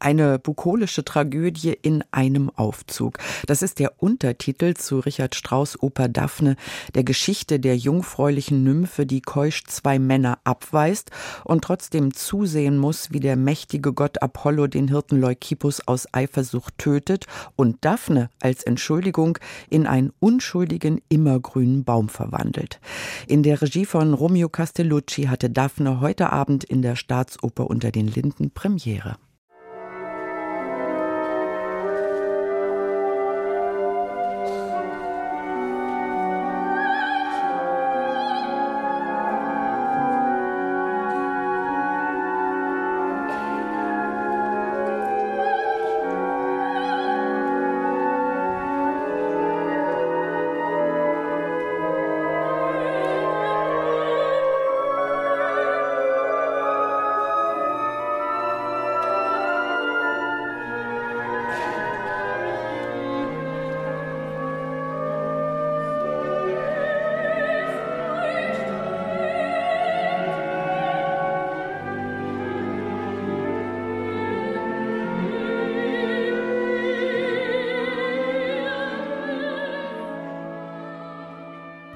eine bukolische Tragödie in einem Aufzug. Das ist der Untertitel zu Richard Strauss Oper Daphne, der Geschichte der jungfräulichen Nymphe, die keusch zwei Männer abweist und trotzdem zusehen muss, wie der mächtige Gott Apollo den Hirten Leukippus aus Eifersucht tötet und Daphne als Entschuldigung in einen unschuldigen immergrünen Baum verwandelt. In der Regie von Romeo Castellucci hatte Daphne heute Abend in der Staatsoper unter den Linden Premiere.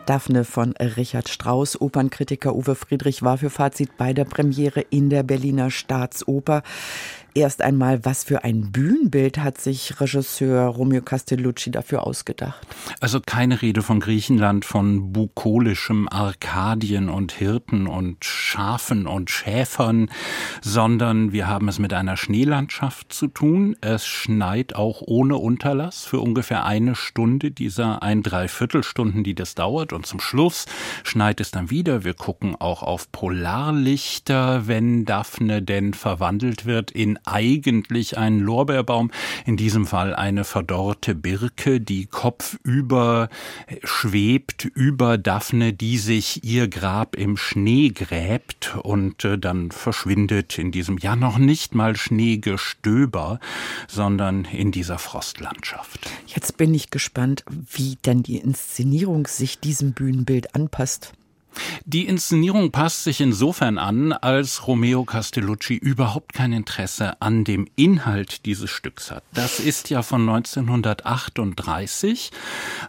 Daphne von Richard Strauss. Opernkritiker Uwe Friedrich war für Fazit bei der Premiere in der Berliner Staatsoper. Erst einmal, was für ein Bühnenbild hat sich Regisseur Romeo Castellucci dafür ausgedacht? Also keine Rede von Griechenland, von bukolischem Arkadien und Hirten und Schafen und Schäfern, sondern wir haben es mit einer Schneelandschaft zu tun. Es schneit auch ohne Unterlass für ungefähr eine Stunde dieser ein Dreiviertelstunden, die das dauert. Und zum Schluss schneit es dann wieder. Wir gucken auch auf Polarlichter, wenn Daphne denn verwandelt wird in eigentlich ein Lorbeerbaum, in diesem Fall eine verdorrte Birke, die kopfüber schwebt über Daphne, die sich ihr Grab im Schnee gräbt und äh, dann verschwindet in diesem ja noch nicht mal Schneegestöber, sondern in dieser Frostlandschaft. Jetzt bin ich gespannt, wie denn die Inszenierung sich diesem Bühnenbild anpasst. Die Inszenierung passt sich insofern an, als Romeo Castellucci überhaupt kein Interesse an dem Inhalt dieses Stücks hat. Das ist ja von 1938,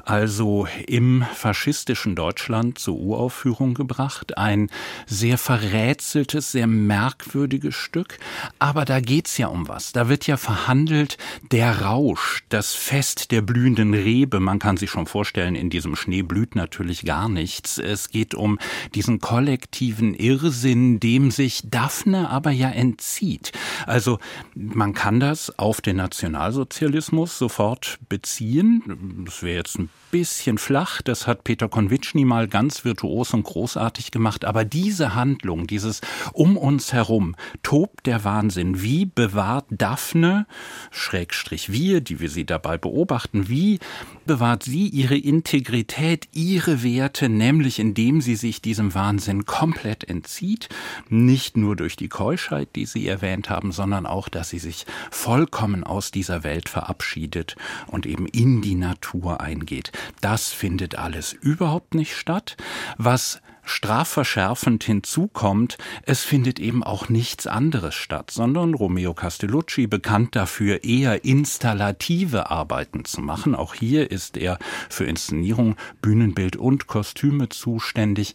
also im faschistischen Deutschland zur Uraufführung gebracht. Ein sehr verrätseltes, sehr merkwürdiges Stück. Aber da geht's ja um was. Da wird ja verhandelt der Rausch, das Fest der blühenden Rebe. Man kann sich schon vorstellen, in diesem Schnee blüht natürlich gar nichts. Es geht um diesen kollektiven Irrsinn, dem sich Daphne aber ja entzieht. Also man kann das auf den Nationalsozialismus sofort beziehen. Das wäre jetzt ein bisschen flach, das hat Peter Konvitschny mal ganz virtuos und großartig gemacht, aber diese Handlung, dieses um uns herum, tobt der Wahnsinn. Wie bewahrt Daphne, Schrägstrich wir, die wir sie dabei beobachten, wie bewahrt sie ihre Integrität, ihre Werte, nämlich indem sie sich diesem Wahnsinn komplett entzieht, nicht nur durch die Keuschheit, die Sie erwähnt haben, sondern auch, dass sie sich vollkommen aus dieser Welt verabschiedet und eben in die Natur eingeht. Das findet alles überhaupt nicht statt. Was strafverschärfend hinzukommt, es findet eben auch nichts anderes statt, sondern Romeo Castellucci, bekannt dafür, eher installative Arbeiten zu machen. Auch hier ist er für Inszenierung, Bühnenbild und Kostüme zuständig,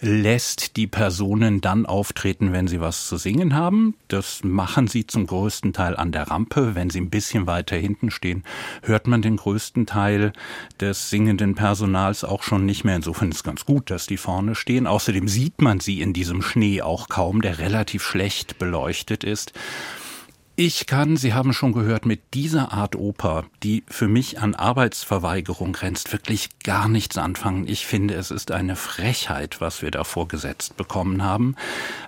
lässt die Personen dann auftreten, wenn sie was zu singen haben. Das machen sie zum größten Teil an der Rampe. Wenn sie ein bisschen weiter hinten stehen, hört man den größten Teil des singenden Personals auch schon nicht mehr. Insofern ist es ganz gut, dass die vorne stehen stehen. Außerdem sieht man sie in diesem Schnee auch kaum, der relativ schlecht beleuchtet ist. Ich kann, Sie haben schon gehört, mit dieser Art Oper, die für mich an Arbeitsverweigerung grenzt, wirklich gar nichts anfangen. Ich finde, es ist eine Frechheit, was wir da vorgesetzt bekommen haben,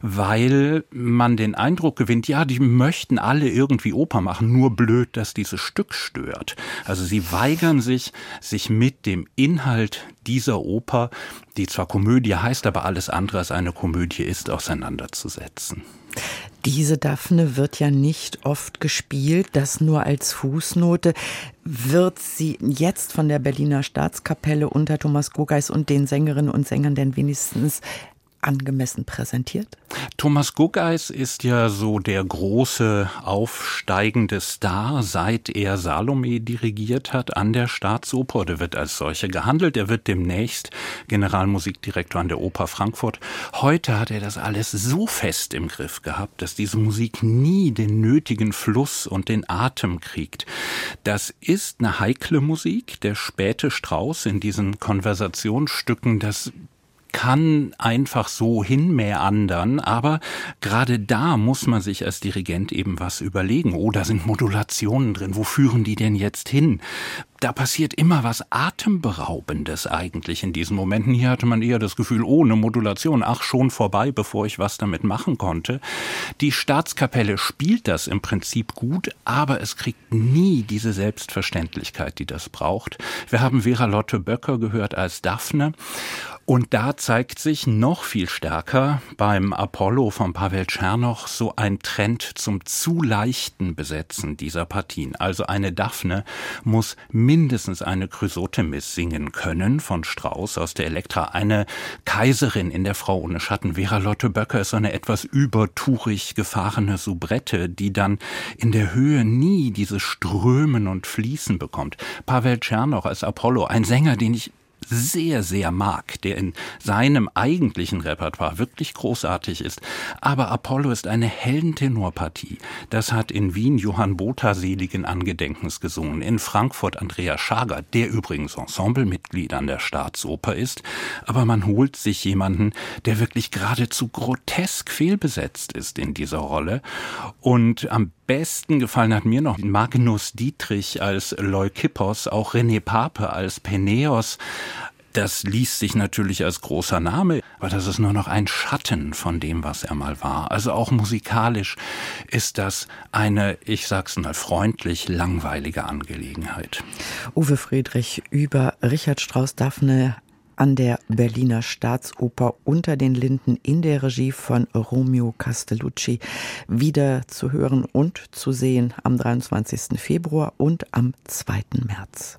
weil man den Eindruck gewinnt, ja, die möchten alle irgendwie Oper machen, nur blöd, dass dieses Stück stört. Also sie weigern sich, sich mit dem Inhalt dieser Oper, die zwar Komödie heißt, aber alles andere als eine Komödie ist, auseinanderzusetzen. Diese Daphne wird ja nicht oft gespielt, das nur als Fußnote. Wird sie jetzt von der Berliner Staatskapelle unter Thomas Gogeis und den Sängerinnen und Sängern denn wenigstens angemessen präsentiert? Thomas Guggeis ist ja so der große aufsteigende Star, seit er Salome dirigiert hat an der Staatsoper. Der wird als solcher gehandelt. Er wird demnächst Generalmusikdirektor an der Oper Frankfurt. Heute hat er das alles so fest im Griff gehabt, dass diese Musik nie den nötigen Fluss und den Atem kriegt. Das ist eine heikle Musik. Der späte Strauß in diesen Konversationsstücken, das kann einfach so hinmeandern, aber gerade da muss man sich als Dirigent eben was überlegen. Oh, da sind Modulationen drin. Wo führen die denn jetzt hin? da passiert immer was Atemberaubendes eigentlich in diesen Momenten. Hier hatte man eher das Gefühl, ohne Modulation, ach schon vorbei, bevor ich was damit machen konnte. Die Staatskapelle spielt das im Prinzip gut, aber es kriegt nie diese Selbstverständlichkeit, die das braucht. Wir haben Vera Lotte Böcker gehört als Daphne und da zeigt sich noch viel stärker beim Apollo von Pavel Tschernoch so ein Trend zum zu leichten Besetzen dieser Partien. Also eine Daphne muss mindestens eine Chrysotemis singen können von Strauss aus der Elektra. Eine Kaiserin in der Frau ohne Schatten. Vera Lotte Böcker ist so eine etwas übertourig gefahrene Soubrette, die dann in der Höhe nie dieses Strömen und Fließen bekommt. Pavel Tschernoch als Apollo, ein Sänger, den ich sehr, sehr mag, der in seinem eigentlichen Repertoire wirklich großartig ist. Aber Apollo ist eine Heldentenorpartie. Das hat in Wien Johann Botha seligen Angedenkens gesungen, in Frankfurt Andreas Schager, der übrigens Ensemblemitglied an der Staatsoper ist. Aber man holt sich jemanden, der wirklich geradezu grotesk fehlbesetzt ist in dieser Rolle. Und am besten gefallen hat mir noch Magnus Dietrich als Leukippos, auch René Pape als Peneos. Das liest sich natürlich als großer Name, aber das ist nur noch ein Schatten von dem, was er mal war. Also auch musikalisch ist das eine, ich sag's mal freundlich, langweilige Angelegenheit. Uwe Friedrich über Richard Strauss Daphne an der Berliner Staatsoper unter den Linden in der Regie von Romeo Castellucci wieder zu hören und zu sehen am 23. Februar und am 2. März.